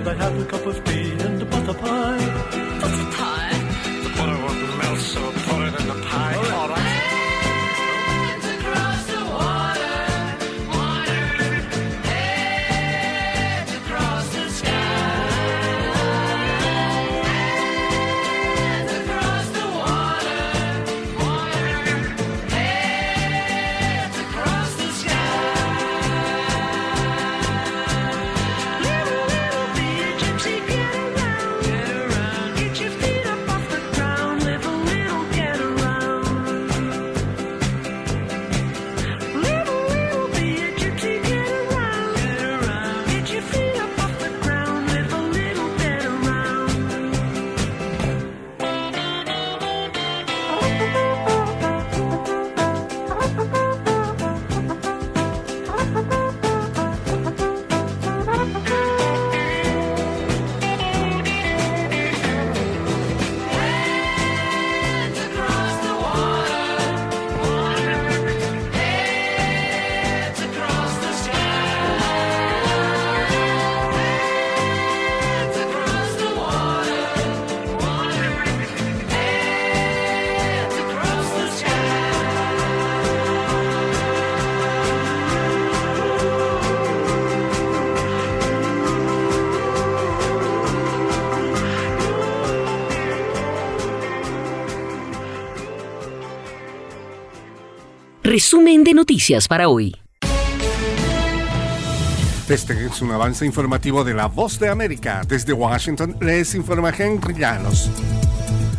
and I had a cup of tea and a butter pie. Resumen de noticias para hoy. Este es un avance informativo de La Voz de América. Desde Washington les informa Henry Llanos.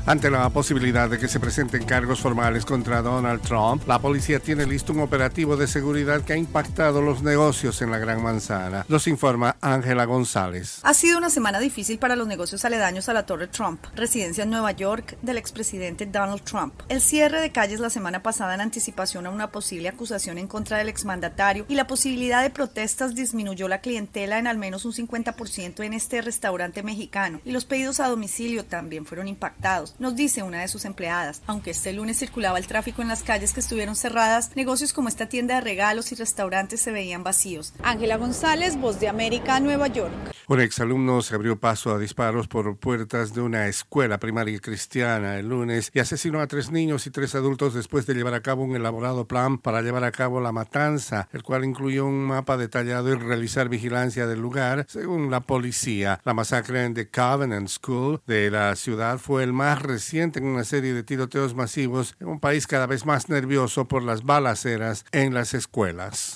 Ante la posibilidad de que se presenten cargos formales contra Donald Trump, la policía tiene listo un operativo de seguridad que ha impactado los negocios en la Gran Manzana. Los informa Ángela González. Ha sido una semana difícil para los negocios aledaños a la Torre Trump, residencia en Nueva York del expresidente Donald Trump. El cierre de calles la semana pasada en anticipación a una posible acusación en contra del exmandatario y la posibilidad de protestas disminuyó la clientela en al menos un 50% en este restaurante mexicano y los pedidos a domicilio también fueron impactados nos dice una de sus empleadas. Aunque este lunes circulaba el tráfico en las calles que estuvieron cerradas, negocios como esta tienda de regalos y restaurantes se veían vacíos. Ángela González, Voz de América, Nueva York. Un exalumno se abrió paso a disparos por puertas de una escuela primaria cristiana el lunes y asesinó a tres niños y tres adultos después de llevar a cabo un elaborado plan para llevar a cabo la matanza, el cual incluyó un mapa detallado y realizar vigilancia del lugar, según la policía. La masacre en The Covenant School de la ciudad fue el más reciente en una serie de tiroteos masivos en un país cada vez más nervioso por las balaceras en las escuelas.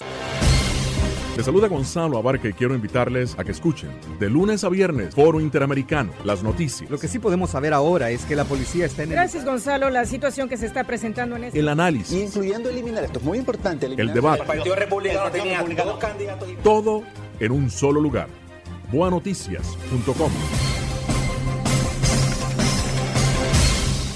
Les saluda Gonzalo Abarca y quiero invitarles a que escuchen de lunes a viernes Foro Interamericano, las noticias. Lo que sí podemos saber ahora es que la policía está en el... Gracias Gonzalo, la situación que se está presentando en este... El análisis. Incluyendo eliminar, esto es muy importante. El debate. El Partido Republicano tenía dos candidatos. Todo en un solo lugar. Boanoticias.com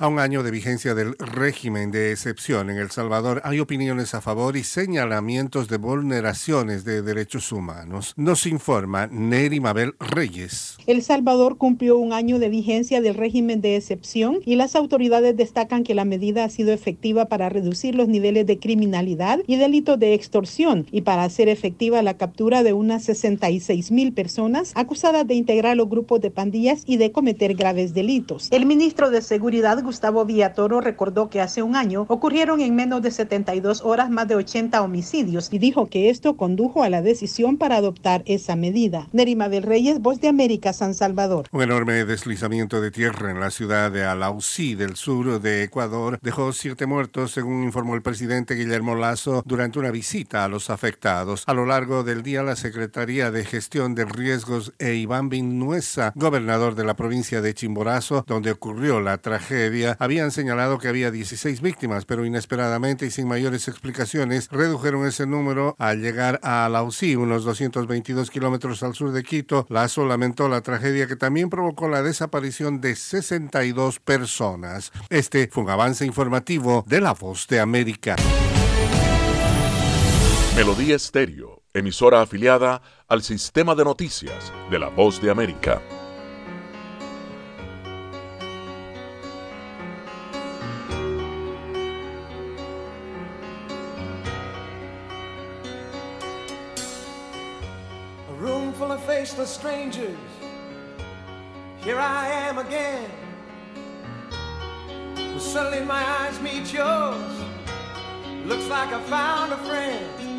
A un año de vigencia del régimen de excepción en El Salvador, hay opiniones a favor y señalamientos de vulneraciones de derechos humanos. Nos informa Neri Mabel Reyes. El Salvador cumplió un año de vigencia del régimen de excepción y las autoridades destacan que la medida ha sido efectiva para reducir los niveles de criminalidad y delitos de extorsión y para hacer efectiva la captura de unas 66 mil personas acusadas de integrar los grupos de pandillas y de cometer graves delitos. El ministro de Seguridad, Gustavo Villatoro recordó que hace un año ocurrieron en menos de 72 horas más de 80 homicidios y dijo que esto condujo a la decisión para adoptar esa medida. Nerima del Reyes, Voz de América, San Salvador. Un enorme deslizamiento de tierra en la ciudad de Alausí, del sur de Ecuador, dejó siete muertos, según informó el presidente Guillermo Lazo durante una visita a los afectados. A lo largo del día, la Secretaría de Gestión de Riesgos e Iván Vinuesa, gobernador de la provincia de Chimborazo, donde ocurrió la tragedia, habían señalado que había 16 víctimas, pero inesperadamente y sin mayores explicaciones redujeron ese número al llegar a Lausí, unos 222 kilómetros al sur de Quito. Lazo lamentó la tragedia que también provocó la desaparición de 62 personas. Este fue un avance informativo de La Voz de América. Melodía Estéreo, emisora afiliada al sistema de noticias de La Voz de América. Faceless strangers. Here I am again. Well, suddenly my eyes meet yours. Looks like I found a friend.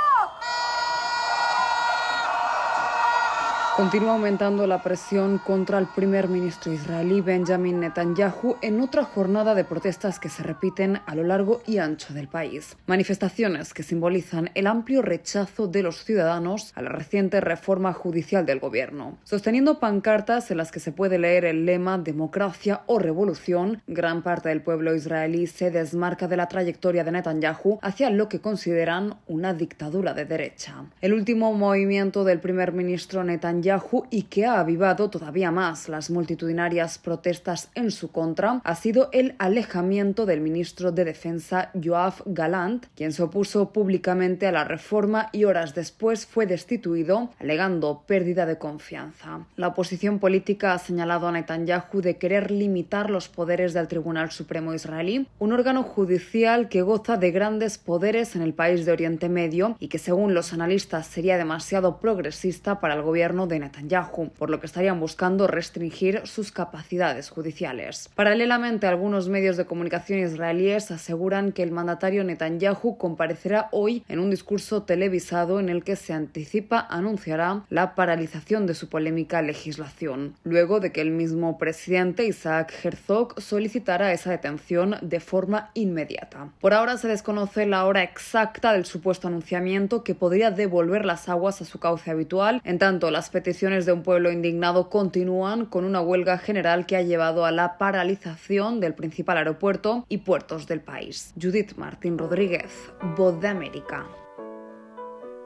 Continúa aumentando la presión contra el primer ministro israelí Benjamin Netanyahu en otra jornada de protestas que se repiten a lo largo y ancho del país. Manifestaciones que simbolizan el amplio rechazo de los ciudadanos a la reciente reforma judicial del gobierno. Sosteniendo pancartas en las que se puede leer el lema democracia o revolución, gran parte del pueblo israelí se desmarca de la trayectoria de Netanyahu hacia lo que consideran una dictadura de derecha. El último movimiento del primer ministro Netanyahu y que ha avivado todavía más las multitudinarias protestas en su contra ha sido el alejamiento del ministro de Defensa Yoav Galant, quien se opuso públicamente a la reforma y horas después fue destituido, alegando pérdida de confianza. La oposición política ha señalado a Netanyahu de querer limitar los poderes del Tribunal Supremo israelí, un órgano judicial que goza de grandes poderes en el país de Oriente Medio y que según los analistas sería demasiado progresista para el gobierno de Netanyahu, por lo que estarían buscando restringir sus capacidades judiciales. Paralelamente, algunos medios de comunicación israelíes aseguran que el mandatario Netanyahu comparecerá hoy en un discurso televisado en el que se anticipa anunciará la paralización de su polémica legislación, luego de que el mismo presidente Isaac Herzog solicitara esa detención de forma inmediata. Por ahora se desconoce la hora exacta del supuesto anunciamiento que podría devolver las aguas a su cauce habitual, en tanto las peticiones de un pueblo indignado continúan con una huelga general que ha llevado a la paralización del principal aeropuerto y puertos del país. Judith Martín Rodríguez, Voz de América.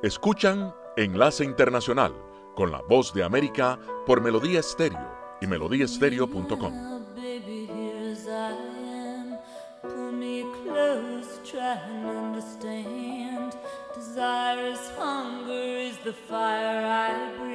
Escuchan Enlace Internacional con la Voz de América por Melodía Estéreo y melodíaestéreo.com. the fire I breathe.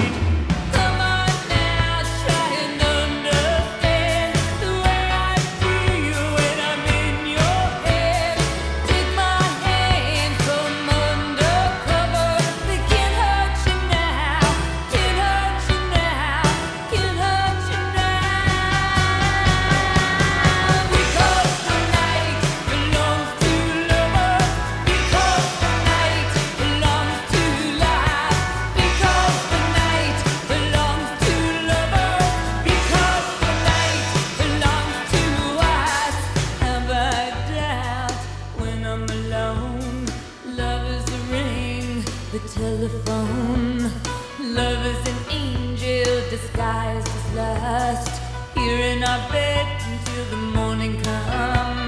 telephone. Love is an angel disguised as lust. Here in our bed until the morning comes.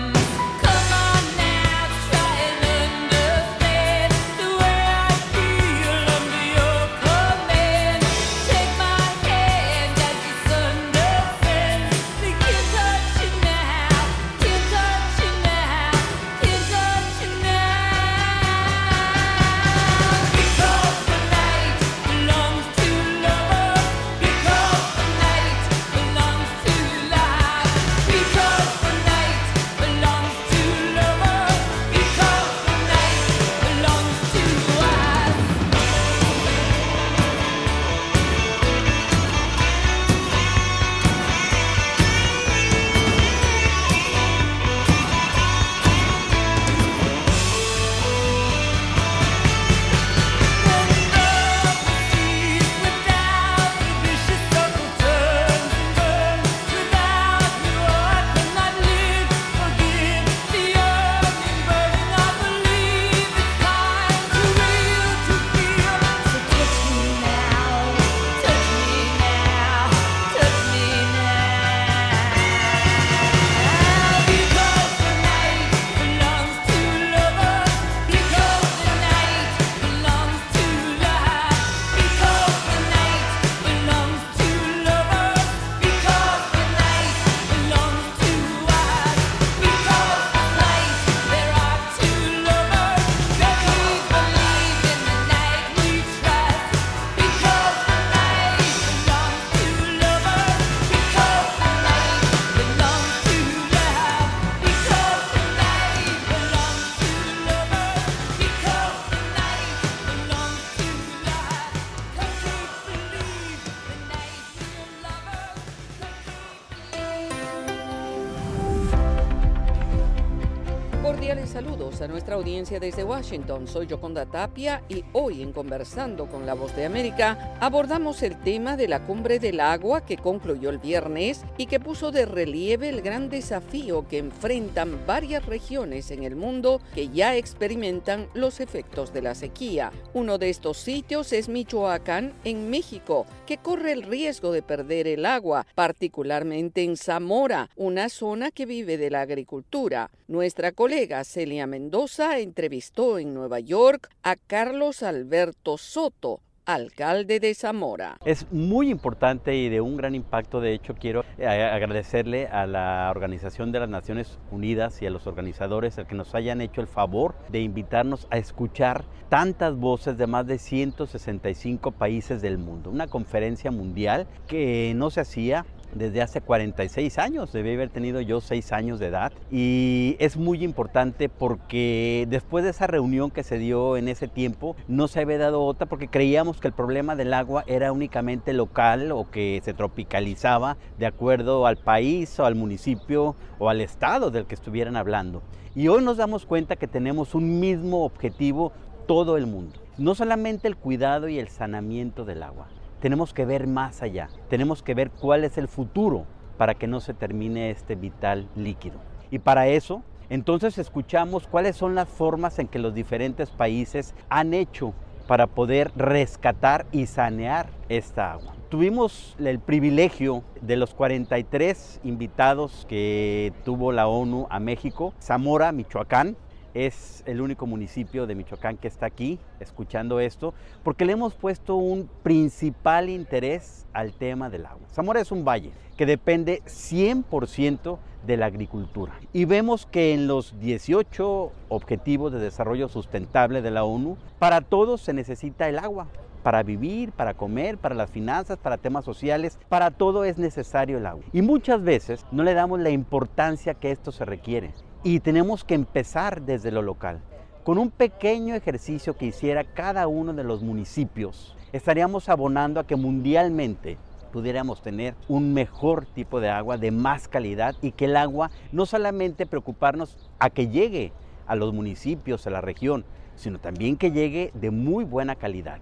Desde Washington. Soy Yoconda Tapia y hoy en Conversando con la Voz de América abordamos el tema de la cumbre del agua que concluyó el viernes y que puso de relieve el gran desafío que enfrentan varias regiones en el mundo que ya experimentan los efectos de la sequía. Uno de estos sitios es Michoacán, en México, que corre el riesgo de perder el agua, particularmente en Zamora, una zona que vive de la agricultura. Nuestra colega Celia Mendoza entrevistó en Nueva York a Carlos Alberto Soto, alcalde de Zamora. Es muy importante y de un gran impacto. De hecho, quiero eh, agradecerle a la Organización de las Naciones Unidas y a los organizadores el que nos hayan hecho el favor de invitarnos a escuchar tantas voces de más de 165 países del mundo. Una conferencia mundial que no se hacía desde hace 46 años, debí haber tenido yo 6 años de edad y es muy importante porque después de esa reunión que se dio en ese tiempo no se había dado otra porque creíamos que el problema del agua era únicamente local o que se tropicalizaba de acuerdo al país o al municipio o al estado del que estuvieran hablando. Y hoy nos damos cuenta que tenemos un mismo objetivo todo el mundo, no solamente el cuidado y el sanamiento del agua, tenemos que ver más allá, tenemos que ver cuál es el futuro para que no se termine este vital líquido. Y para eso, entonces escuchamos cuáles son las formas en que los diferentes países han hecho para poder rescatar y sanear esta agua. Tuvimos el privilegio de los 43 invitados que tuvo la ONU a México, Zamora, Michoacán, es el único municipio de Michoacán que está aquí escuchando esto, porque le hemos puesto un principal interés al tema del agua. Zamora es un valle que depende 100% de la agricultura. Y vemos que en los 18 Objetivos de Desarrollo Sustentable de la ONU, para todos se necesita el agua. Para vivir, para comer, para las finanzas, para temas sociales, para todo es necesario el agua. Y muchas veces no le damos la importancia que esto se requiere. Y tenemos que empezar desde lo local. Con un pequeño ejercicio que hiciera cada uno de los municipios, estaríamos abonando a que mundialmente pudiéramos tener un mejor tipo de agua de más calidad y que el agua no solamente preocuparnos a que llegue a los municipios, a la región, sino también que llegue de muy buena calidad.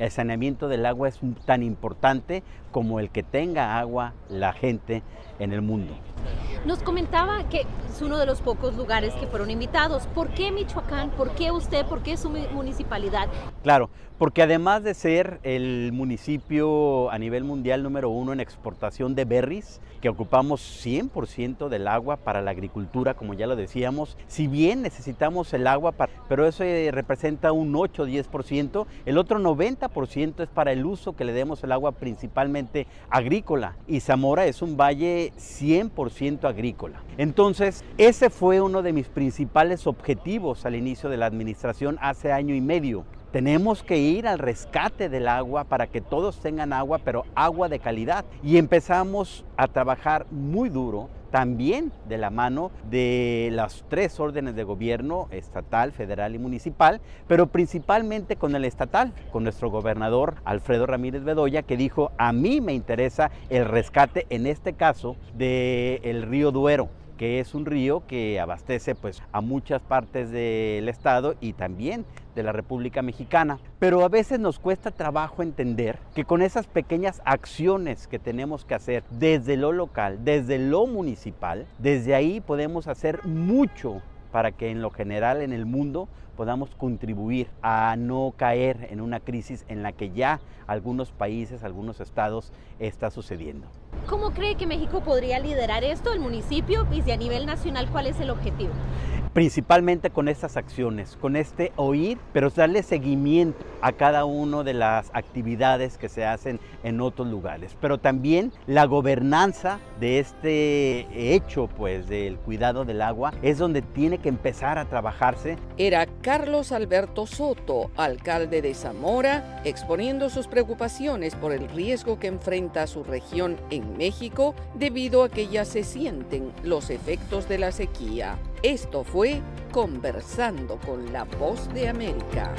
El saneamiento del agua es tan importante como el que tenga agua la gente en el mundo. Nos comentaba que es uno de los pocos lugares que fueron invitados. ¿Por qué Michoacán? ¿Por qué usted? ¿Por qué su municipalidad? Claro, porque además de ser el municipio a nivel mundial número uno en exportación de berries, que ocupamos 100% del agua para la agricultura, como ya lo decíamos, si bien necesitamos el agua, para, pero eso representa un 8-10%, el otro 90% es para el uso que le demos el agua principalmente agrícola. Y Zamora es un valle 100% agrícola. Entonces, ese fue uno de mis principales objetivos al inicio de la administración hace año y medio tenemos que ir al rescate del agua para que todos tengan agua, pero agua de calidad. Y empezamos a trabajar muy duro también de la mano de las tres órdenes de gobierno, estatal, federal y municipal, pero principalmente con el estatal, con nuestro gobernador Alfredo Ramírez Bedoya, que dijo, a mí me interesa el rescate, en este caso, del río Duero que es un río que abastece pues a muchas partes del estado y también de la República Mexicana. Pero a veces nos cuesta trabajo entender que con esas pequeñas acciones que tenemos que hacer desde lo local, desde lo municipal, desde ahí podemos hacer mucho para que en lo general en el mundo podamos contribuir a no caer en una crisis en la que ya algunos países, algunos estados está sucediendo. ¿Cómo cree que México podría liderar esto, el municipio, y si a nivel nacional cuál es el objetivo? principalmente con estas acciones, con este oír, pero darle seguimiento a cada una de las actividades que se hacen en otros lugares, pero también la gobernanza de este hecho, pues del cuidado del agua, es donde tiene que empezar a trabajarse. Era Carlos Alberto Soto, alcalde de Zamora, exponiendo sus preocupaciones por el riesgo que enfrenta su región en México debido a que ya se sienten los efectos de la sequía. Esto fue Conversando con la Voz de América.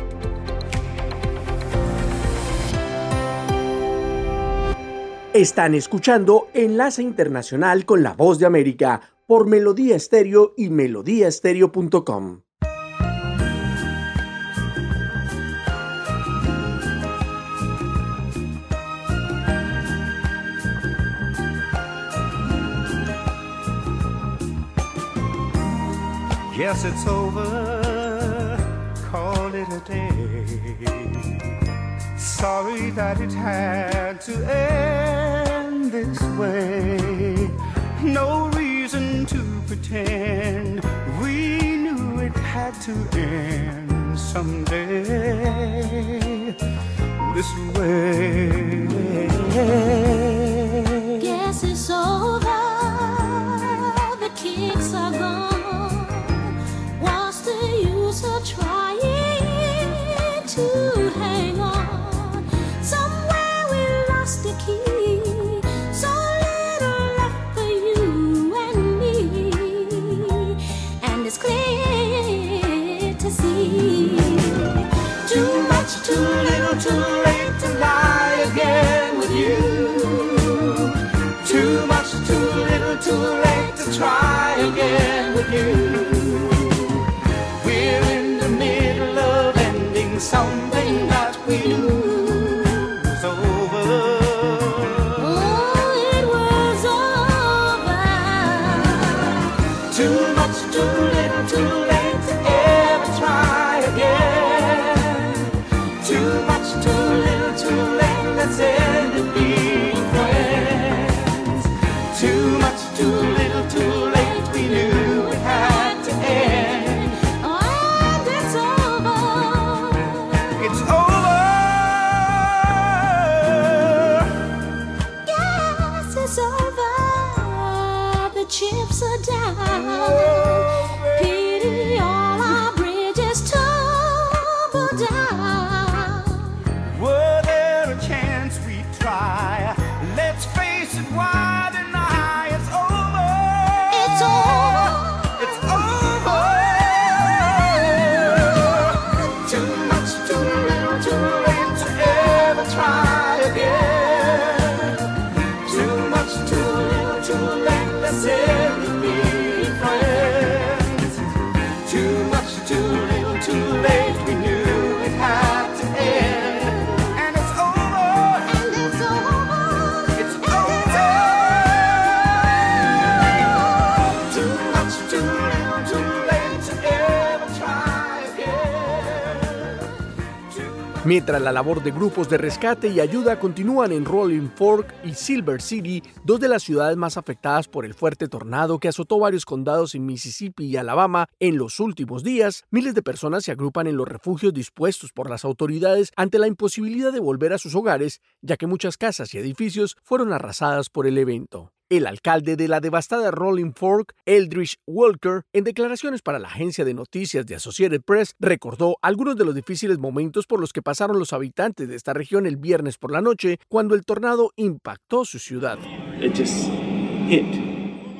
Están escuchando Enlace Internacional con la Voz de América por Melodía Estéreo y melodíaestéreo.com. Yes, it's over. Call it a day. Sorry that it had to end this way. No reason to pretend we knew it had to end someday. This way. Guess it's over. Mientras la labor de grupos de rescate y ayuda continúan en Rolling Fork y Silver City, dos de las ciudades más afectadas por el fuerte tornado que azotó varios condados en Mississippi y Alabama en los últimos días, miles de personas se agrupan en los refugios dispuestos por las autoridades ante la imposibilidad de volver a sus hogares, ya que muchas casas y edificios fueron arrasadas por el evento. El alcalde de la devastada Rolling Fork, Eldridge Walker, en declaraciones para la agencia de noticias de Associated Press, recordó algunos de los difíciles momentos por los que pasaron los habitantes de esta región el viernes por la noche cuando el tornado impactó su ciudad.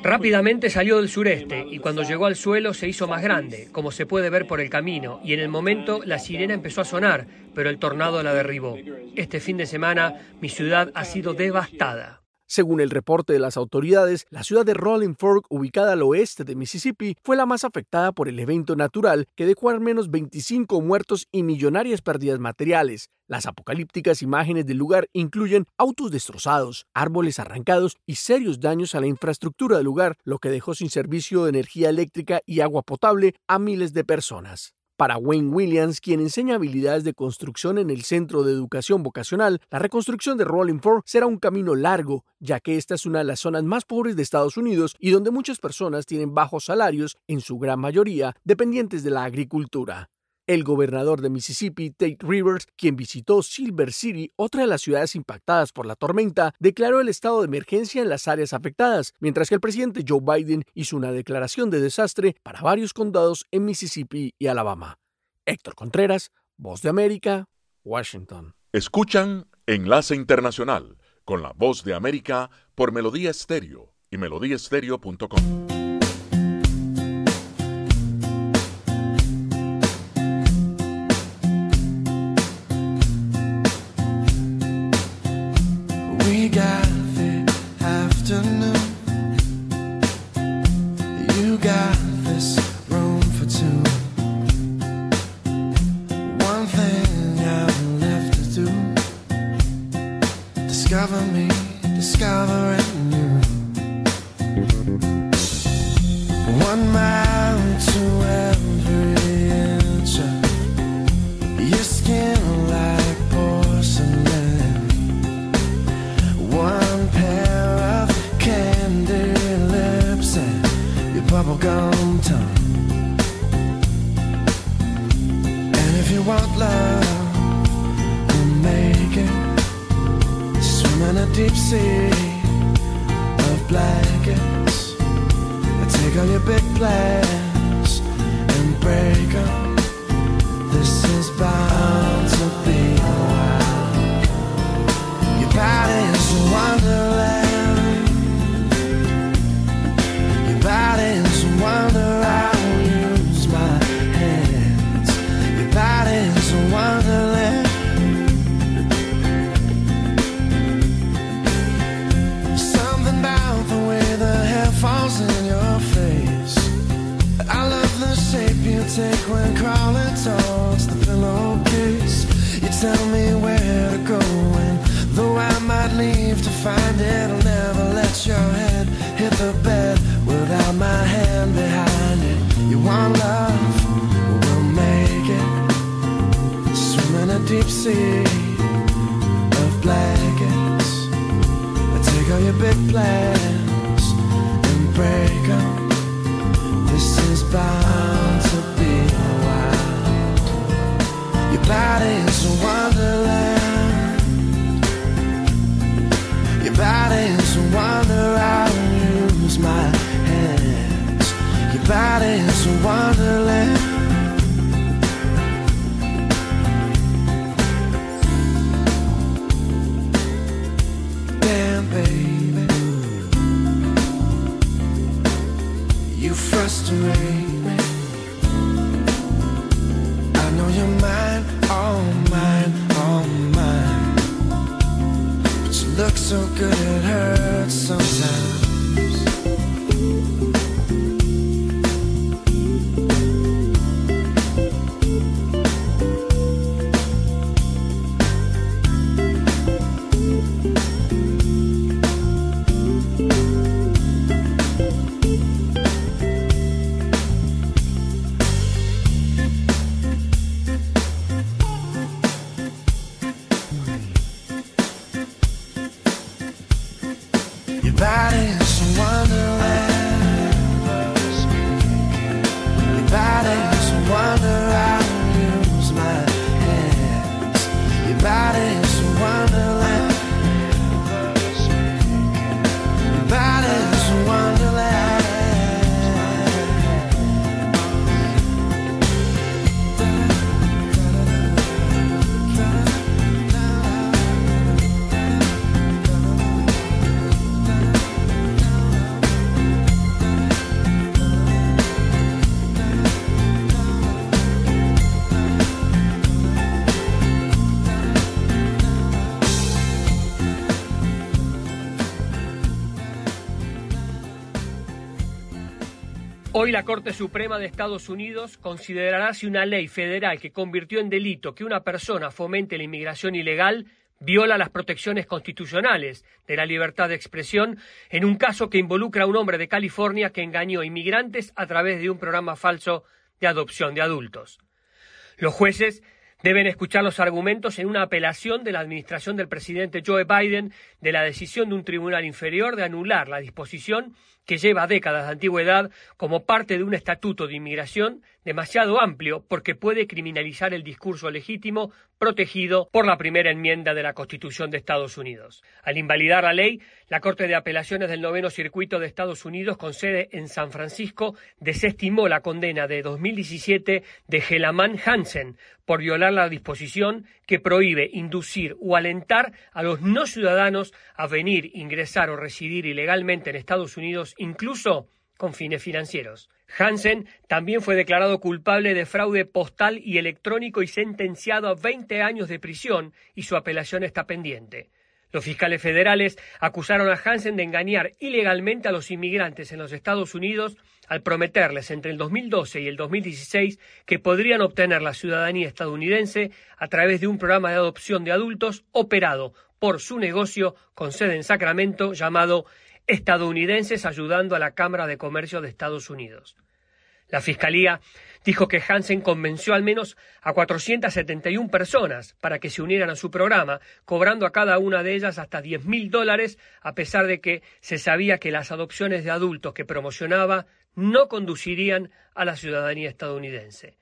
Rápidamente salió del sureste y cuando llegó al suelo se hizo más grande, como se puede ver por el camino, y en el momento la sirena empezó a sonar, pero el tornado la derribó. Este fin de semana mi ciudad ha sido devastada. Según el reporte de las autoridades, la ciudad de Rolling Fork, ubicada al oeste de Mississippi, fue la más afectada por el evento natural que dejó al menos 25 muertos y millonarias pérdidas materiales. Las apocalípticas imágenes del lugar incluyen autos destrozados, árboles arrancados y serios daños a la infraestructura del lugar, lo que dejó sin servicio de energía eléctrica y agua potable a miles de personas. Para Wayne Williams, quien enseña habilidades de construcción en el Centro de Educación Vocacional, la reconstrucción de Rolling Fork será un camino largo, ya que esta es una de las zonas más pobres de Estados Unidos y donde muchas personas tienen bajos salarios, en su gran mayoría dependientes de la agricultura. El gobernador de Mississippi, Tate Rivers, quien visitó Silver City, otra de las ciudades impactadas por la tormenta, declaró el estado de emergencia en las áreas afectadas, mientras que el presidente Joe Biden hizo una declaración de desastre para varios condados en Mississippi y Alabama. Héctor Contreras, Voz de América, Washington. Escuchan Enlace Internacional con la Voz de América por Melodía Estéreo y melodíaestéreo.com. Discover me, Hoy la Corte Suprema de Estados Unidos considerará si una ley federal que convirtió en delito que una persona fomente la inmigración ilegal viola las protecciones constitucionales de la libertad de expresión en un caso que involucra a un hombre de California que engañó inmigrantes a través de un programa falso de adopción de adultos. Los jueces deben escuchar los argumentos en una apelación de la administración del presidente Joe Biden de la decisión de un tribunal inferior de anular la disposición que lleva décadas de antigüedad como parte de un estatuto de inmigración demasiado amplio porque puede criminalizar el discurso legítimo protegido por la primera enmienda de la Constitución de Estados Unidos. Al invalidar la ley, la Corte de Apelaciones del Noveno Circuito de Estados Unidos, con sede en San Francisco, desestimó la condena de 2017 de Gelaman Hansen por violar la disposición que prohíbe inducir o alentar a los no ciudadanos a venir, ingresar o residir ilegalmente en Estados Unidos, incluso con fines financieros. Hansen también fue declarado culpable de fraude postal y electrónico y sentenciado a 20 años de prisión y su apelación está pendiente. Los fiscales federales acusaron a Hansen de engañar ilegalmente a los inmigrantes en los Estados Unidos al prometerles entre el 2012 y el 2016 que podrían obtener la ciudadanía estadounidense a través de un programa de adopción de adultos operado por su negocio con sede en Sacramento llamado Estadounidenses Ayudando a la Cámara de Comercio de Estados Unidos. La Fiscalía dijo que Hansen convenció al menos a 471 personas para que se unieran a su programa, cobrando a cada una de ellas hasta 10 mil dólares, a pesar de que se sabía que las adopciones de adultos que promocionaba no conducirían a la ciudadanía estadounidense.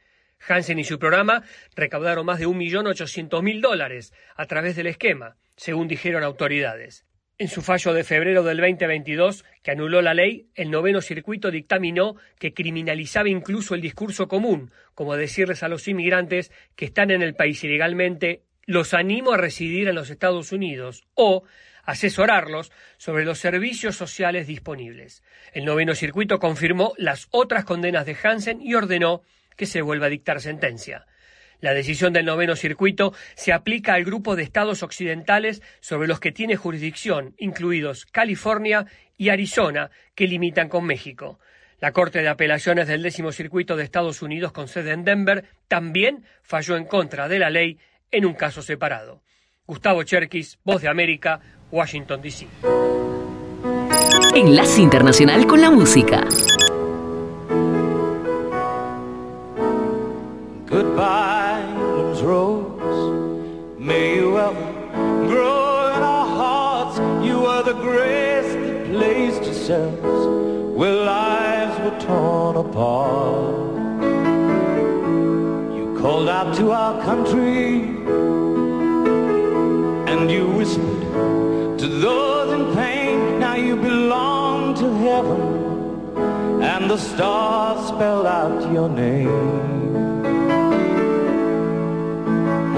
Hansen y su programa recaudaron más de 1.800.000 dólares a través del esquema, según dijeron autoridades. En su fallo de febrero del 2022, que anuló la ley, el noveno circuito dictaminó que criminalizaba incluso el discurso común, como decirles a los inmigrantes que están en el país ilegalmente, los animo a residir en los Estados Unidos, o asesorarlos sobre los servicios sociales disponibles. El noveno circuito confirmó las otras condenas de Hansen y ordenó que se vuelva a dictar sentencia. La decisión del noveno circuito se aplica al grupo de estados occidentales sobre los que tiene jurisdicción, incluidos California y Arizona, que limitan con México. La Corte de Apelaciones del décimo circuito de Estados Unidos con sede en Denver también falló en contra de la ley en un caso separado. Gustavo Cherkis, Voz de América, Washington, D.C. Enlace Internacional con la Música. Yourselves where lives were torn apart. You called out to our country and you whispered to those in pain. Now you belong to heaven and the stars spelled out your name.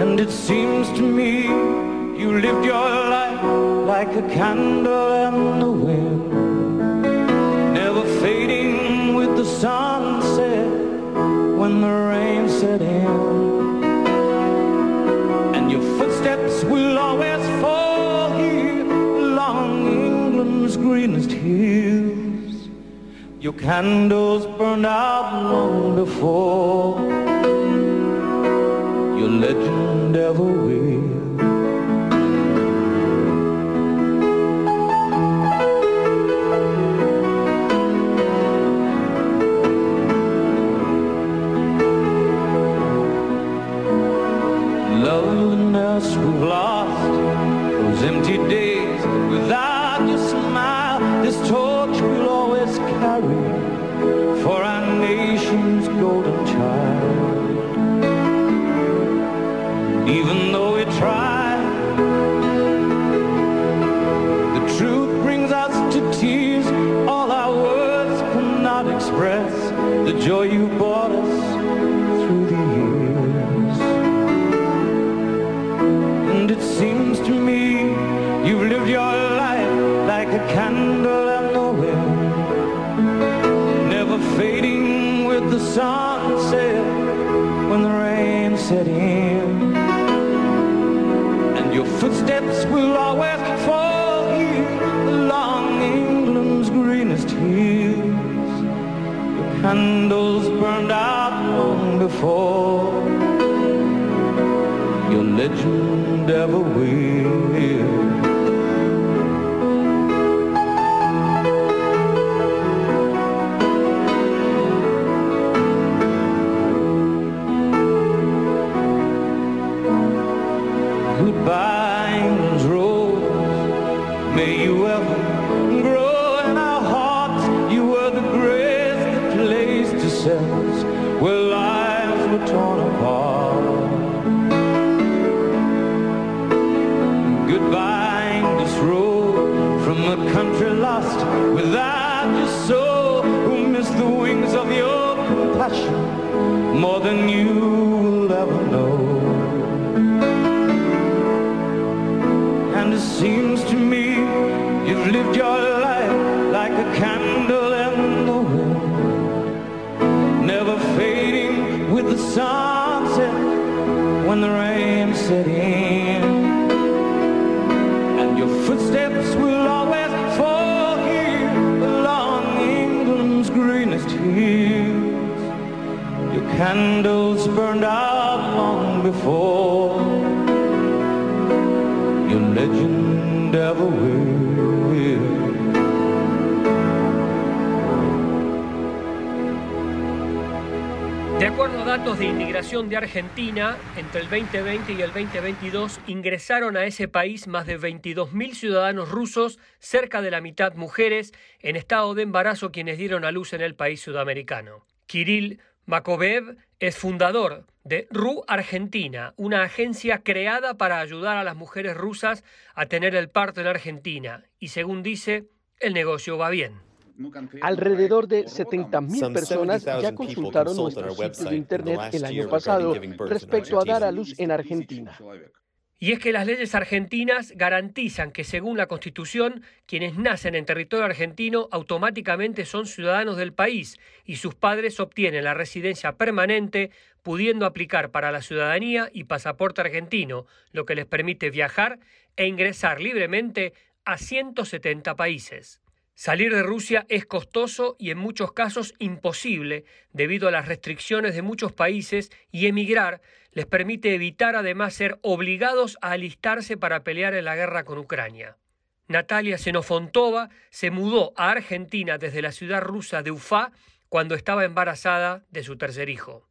And it seems to me you lived your life like a candle in the wind, And your footsteps will always fall here along England's greenest hills. Your candles burned out long before your legend ever will. Before your legend ever will. De Argentina, entre el 2020 y el 2022 ingresaron a ese país más de 22.000 ciudadanos rusos, cerca de la mitad mujeres, en estado de embarazo quienes dieron a luz en el país sudamericano. Kirill Makovev es fundador de RU Argentina, una agencia creada para ayudar a las mujeres rusas a tener el parto en Argentina, y según dice, el negocio va bien. Alrededor de 70.000 personas ya consultaron nuestro sitio de Internet el año pasado respecto a dar a luz en Argentina. Y es que las leyes argentinas garantizan que según la Constitución, quienes nacen en territorio argentino automáticamente son ciudadanos del país y sus padres obtienen la residencia permanente, pudiendo aplicar para la ciudadanía y pasaporte argentino, lo que les permite viajar e ingresar libremente a 170 países. Salir de Rusia es costoso y en muchos casos imposible debido a las restricciones de muchos países y emigrar les permite evitar además ser obligados a alistarse para pelear en la guerra con Ucrania. Natalia Xenofontova se mudó a Argentina desde la ciudad rusa de Ufá cuando estaba embarazada de su tercer hijo.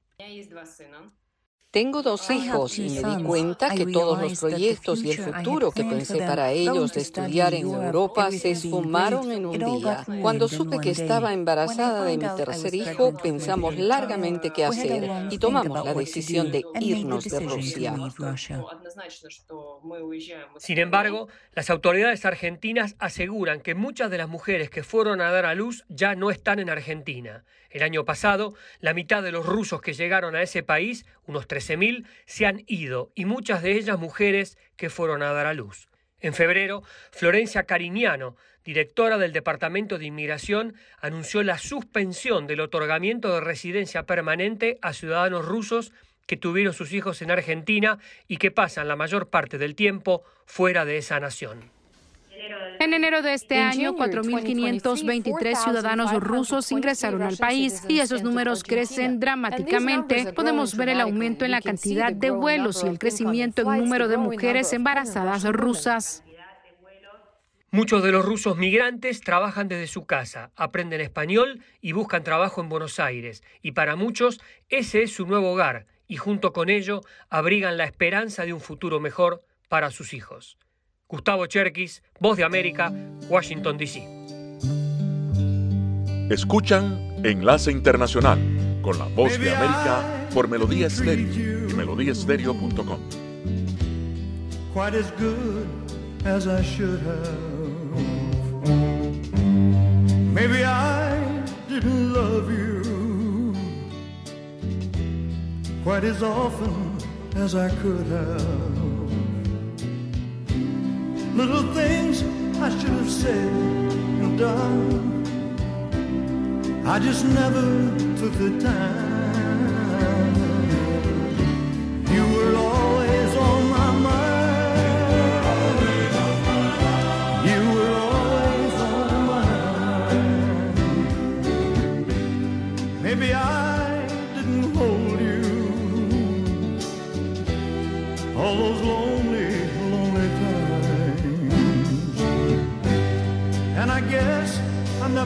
Tengo dos hijos y me di cuenta que todos los proyectos y el futuro que pensé para ellos de estudiar en Europa se esfumaron en un día. Cuando supe que estaba embarazada de mi tercer hijo, pensamos largamente qué hacer y tomamos la decisión de irnos de Rusia. Sin embargo, las autoridades argentinas aseguran que muchas de las mujeres que fueron a dar a luz ya no están en Argentina. El año pasado, la mitad de los rusos que llegaron a ese país, unos 13.000, se han ido y muchas de ellas mujeres que fueron a dar a luz. En febrero, Florencia Cariñano, directora del Departamento de Inmigración, anunció la suspensión del otorgamiento de residencia permanente a ciudadanos rusos que tuvieron sus hijos en Argentina y que pasan la mayor parte del tiempo fuera de esa nación. En enero de este año, 4.523 ciudadanos rusos ingresaron al país y esos números crecen dramáticamente. Podemos ver el aumento en la cantidad de vuelos y el crecimiento en número de mujeres embarazadas rusas. Muchos de los rusos migrantes trabajan desde su casa, aprenden español y buscan trabajo en Buenos Aires. Y para muchos ese es su nuevo hogar y junto con ello abrigan la esperanza de un futuro mejor para sus hijos. Gustavo Cherkis, Voz de América, Washington, D.C. Escuchan Enlace Internacional con la Voz de América por Melodía Estéreo y melodíaestéreo.com. quite as good as I should have. Maybe I didn't love you quite as often as I could have. Little things I should have said and done. I just never took the time. You were always on my mind. You were always on my mind. Maybe I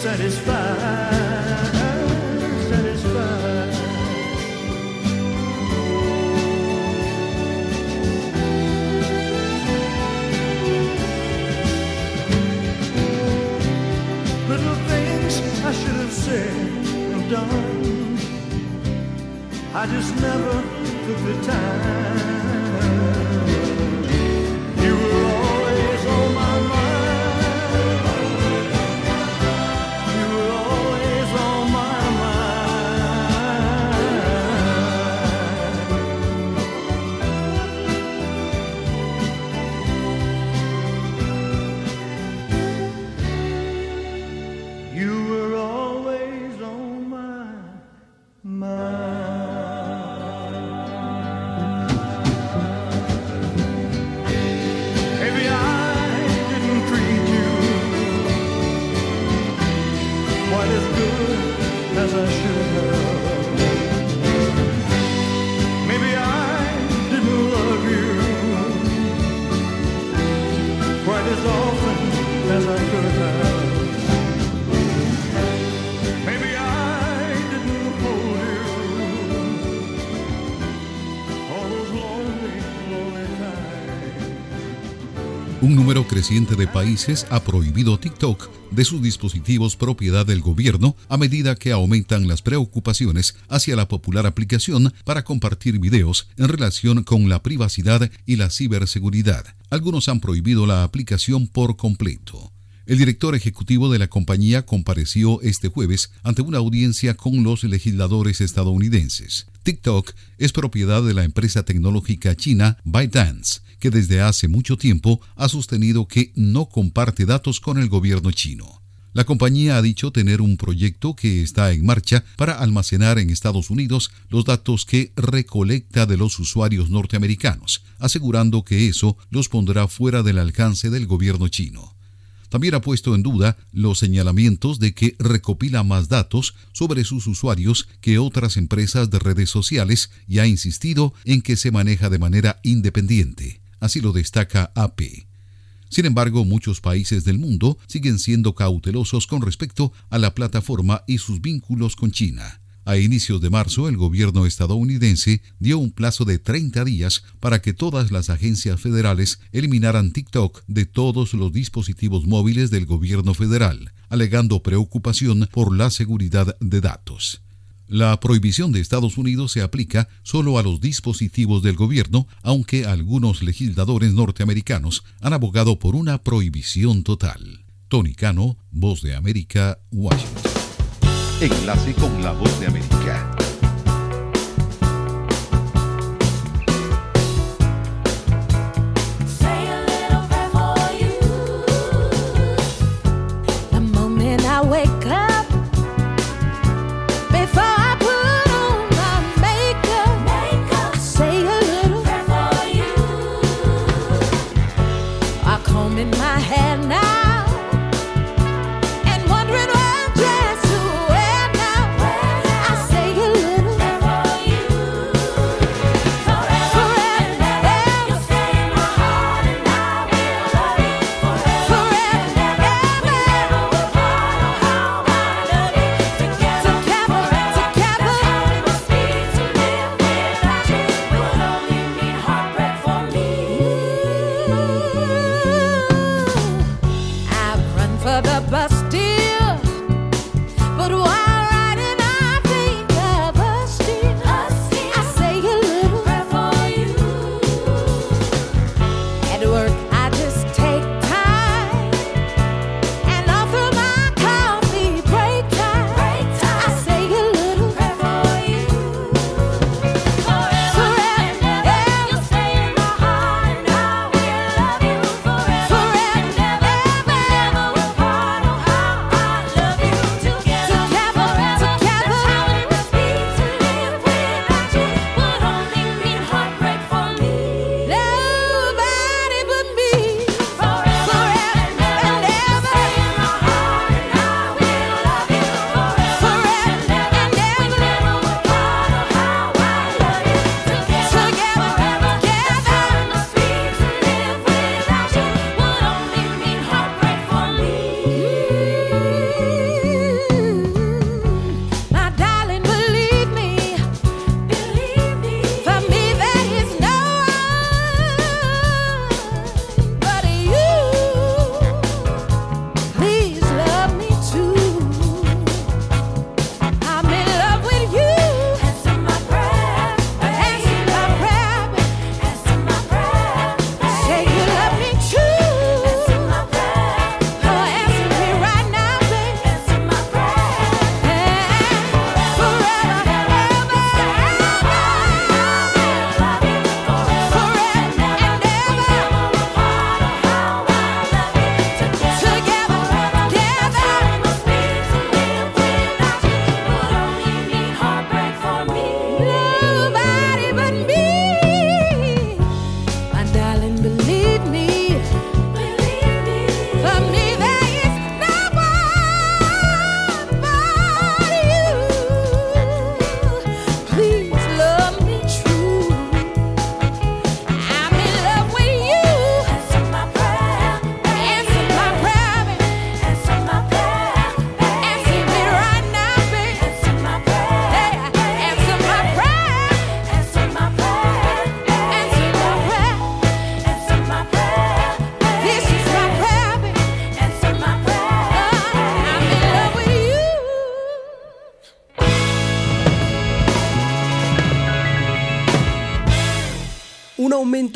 satisfied, satisfied. Little things I should have said and done, I just never took the time. Un número creciente de países ha prohibido TikTok de sus dispositivos propiedad del gobierno a medida que aumentan las preocupaciones hacia la popular aplicación para compartir videos en relación con la privacidad y la ciberseguridad. Algunos han prohibido la aplicación por completo. El director ejecutivo de la compañía compareció este jueves ante una audiencia con los legisladores estadounidenses. TikTok es propiedad de la empresa tecnológica china ByteDance, que desde hace mucho tiempo ha sostenido que no comparte datos con el gobierno chino. La compañía ha dicho tener un proyecto que está en marcha para almacenar en Estados Unidos los datos que recolecta de los usuarios norteamericanos, asegurando que eso los pondrá fuera del alcance del gobierno chino. También ha puesto en duda los señalamientos de que recopila más datos sobre sus usuarios que otras empresas de redes sociales y ha insistido en que se maneja de manera independiente. Así lo destaca AP. Sin embargo, muchos países del mundo siguen siendo cautelosos con respecto a la plataforma y sus vínculos con China. A inicios de marzo, el gobierno estadounidense dio un plazo de 30 días para que todas las agencias federales eliminaran TikTok de todos los dispositivos móviles del gobierno federal, alegando preocupación por la seguridad de datos. La prohibición de Estados Unidos se aplica solo a los dispositivos del gobierno, aunque algunos legisladores norteamericanos han abogado por una prohibición total. Tony Cano, Voz de América, Washington. Enlace con la voz de América.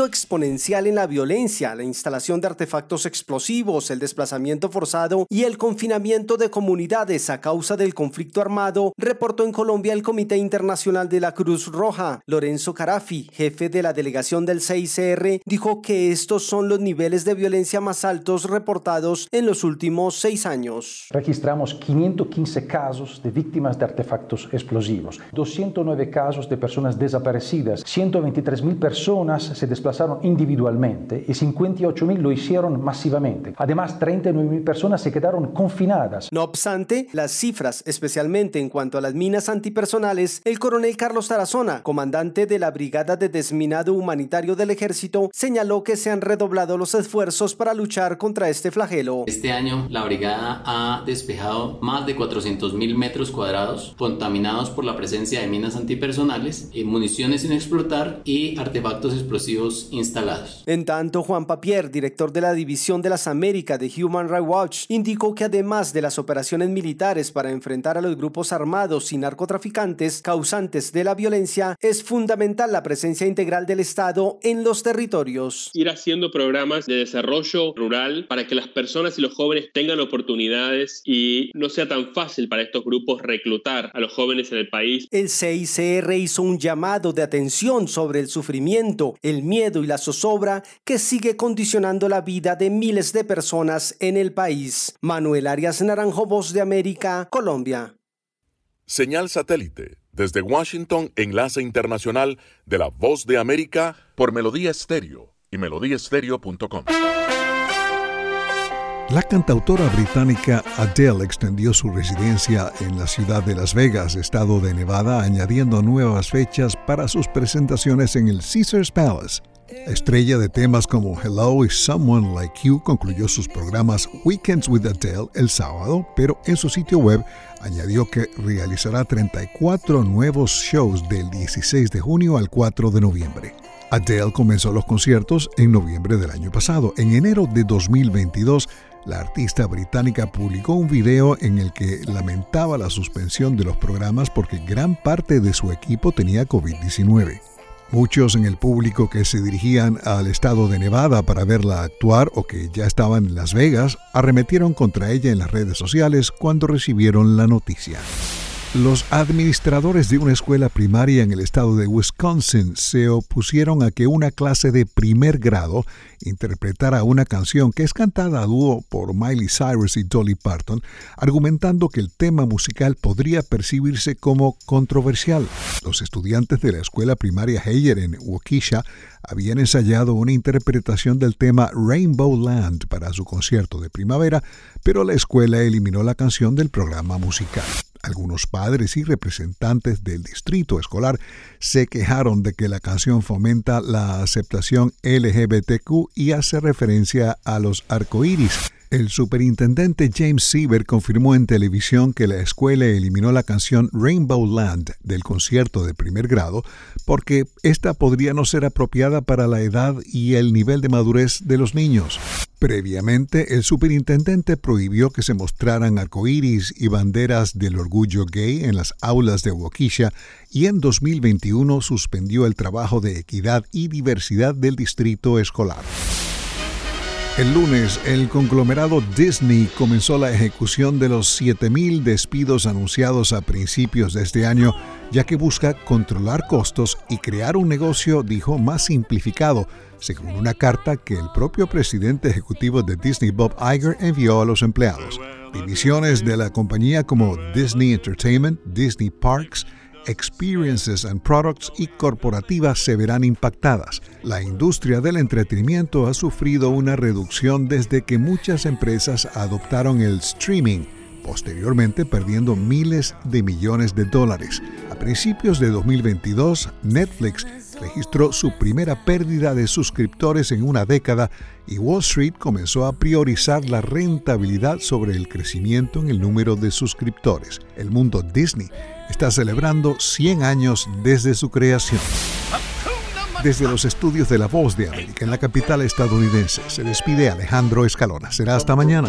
Exponencial en la violencia, la instalación de artefactos explosivos, el desplazamiento forzado y el confinamiento de comunidades a causa del conflicto armado, reportó en Colombia el Comité Internacional de la Cruz Roja. Lorenzo Carafi, jefe de la delegación del CICR, dijo que estos son los niveles de violencia más altos reportados en los últimos seis años. Registramos 515 casos de víctimas de artefactos explosivos, 209 casos de personas desaparecidas, 123 mil personas se desplazaron individualmente y 58 mil lo hicieron masivamente. Además, 39 mil personas se quedaron confinadas. No obstante, las cifras, especialmente en cuanto a las minas antipersonales, el coronel Carlos Tarazona, comandante de la Brigada de Desminado Humanitario del Ejército, señaló que se han redoblado los esfuerzos para luchar contra este flagelo. Este año la brigada ha despejado más de 400 mil metros cuadrados contaminados por la presencia de minas antipersonales, y municiones sin explotar y artefactos explosivos instalados. En tanto, Juan Papier, director de la División de las Américas de Human Rights Watch, indicó que además de las operaciones militares para enfrentar a los grupos armados y narcotraficantes causantes de la violencia, es fundamental la presencia integral del Estado en los territorios. Ir haciendo programas de desarrollo rural para que las personas y los jóvenes tengan oportunidades y no sea tan fácil para estos grupos reclutar a los jóvenes en el país. El CICR hizo un llamado de atención sobre el sufrimiento, el miedo y la zozobra que sigue condicionando la vida de miles de personas en el país. Manuel Arias Naranjo, Voz de América, Colombia. Señal satélite desde Washington, enlace internacional de la Voz de América por Melodía Estéreo y melodíaestéreo.com. La cantautora británica Adele extendió su residencia en la ciudad de Las Vegas, estado de Nevada, añadiendo nuevas fechas para sus presentaciones en el Caesars Palace. La estrella de temas como Hello y Someone Like You concluyó sus programas Weekends with Adele el sábado, pero en su sitio web añadió que realizará 34 nuevos shows del 16 de junio al 4 de noviembre. Adele comenzó los conciertos en noviembre del año pasado. En enero de 2022, la artista británica publicó un video en el que lamentaba la suspensión de los programas porque gran parte de su equipo tenía COVID-19. Muchos en el público que se dirigían al estado de Nevada para verla actuar o que ya estaban en Las Vegas arremetieron contra ella en las redes sociales cuando recibieron la noticia. Los administradores de una escuela primaria en el estado de Wisconsin se opusieron a que una clase de primer grado interpretara una canción que es cantada a dúo por Miley Cyrus y Dolly Parton, argumentando que el tema musical podría percibirse como controversial. Los estudiantes de la escuela primaria Heyer en Waukesha habían ensayado una interpretación del tema Rainbow Land para su concierto de primavera, pero la escuela eliminó la canción del programa musical. Algunos padres y representantes del distrito escolar se quejaron de que la canción fomenta la aceptación LGBTQ y hace referencia a los arcoíris. El superintendente James Siever confirmó en televisión que la escuela eliminó la canción Rainbow Land del concierto de primer grado porque esta podría no ser apropiada para la edad y el nivel de madurez de los niños. Previamente, el superintendente prohibió que se mostraran arcoíris y banderas del orgullo gay en las aulas de Waukesha y en 2021 suspendió el trabajo de equidad y diversidad del distrito escolar. El lunes, el conglomerado Disney comenzó la ejecución de los 7.000 despidos anunciados a principios de este año, ya que busca controlar costos y crear un negocio, dijo, más simplificado, según una carta que el propio presidente ejecutivo de Disney, Bob Iger, envió a los empleados. Divisiones de la compañía como Disney Entertainment, Disney Parks, Experiences and Products y corporativas se verán impactadas. La industria del entretenimiento ha sufrido una reducción desde que muchas empresas adoptaron el streaming, posteriormente perdiendo miles de millones de dólares. A principios de 2022, Netflix registró su primera pérdida de suscriptores en una década y Wall Street comenzó a priorizar la rentabilidad sobre el crecimiento en el número de suscriptores. El mundo Disney está celebrando 100 años desde su creación. Desde los estudios de La Voz de América en la capital estadounidense, se despide Alejandro Escalona. Será hasta mañana.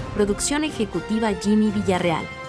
Producción ejecutiva Jimmy Villarreal.